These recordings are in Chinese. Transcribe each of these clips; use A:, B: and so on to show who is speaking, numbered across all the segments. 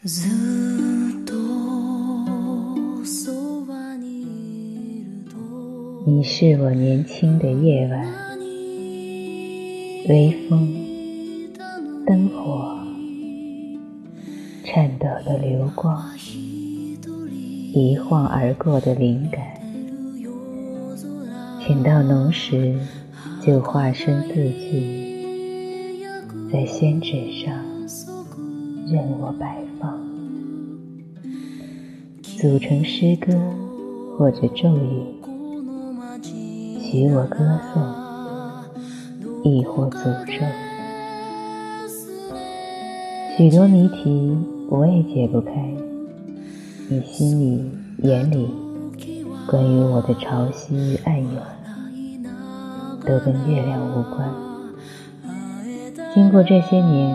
A: 你是我年轻的夜晚，微风，灯火，颤抖的流光，一晃而过的灵感，情到浓时就化身字句，在宣纸上任我摆放，组成诗歌或者咒语。许我歌颂，亦或诅咒。许多谜题我也解不开，你心里、眼里关于我的潮汐与暗涌，都跟月亮无关。经过这些年，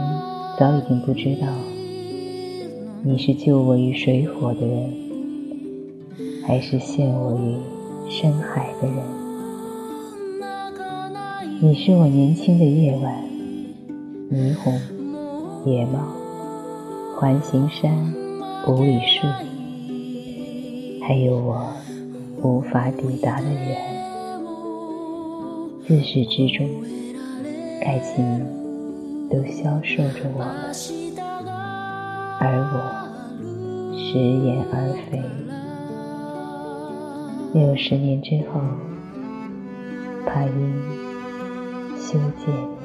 A: 早已经不知道，你是救我于水火的人，还是陷我于深海的人。你是我年轻的夜晚，霓虹、野猫、环形山、五里树，还有我无法抵达的远。自始至终，爱情都消受着我们，而我食言而肥。六十年之后，怕因。修建。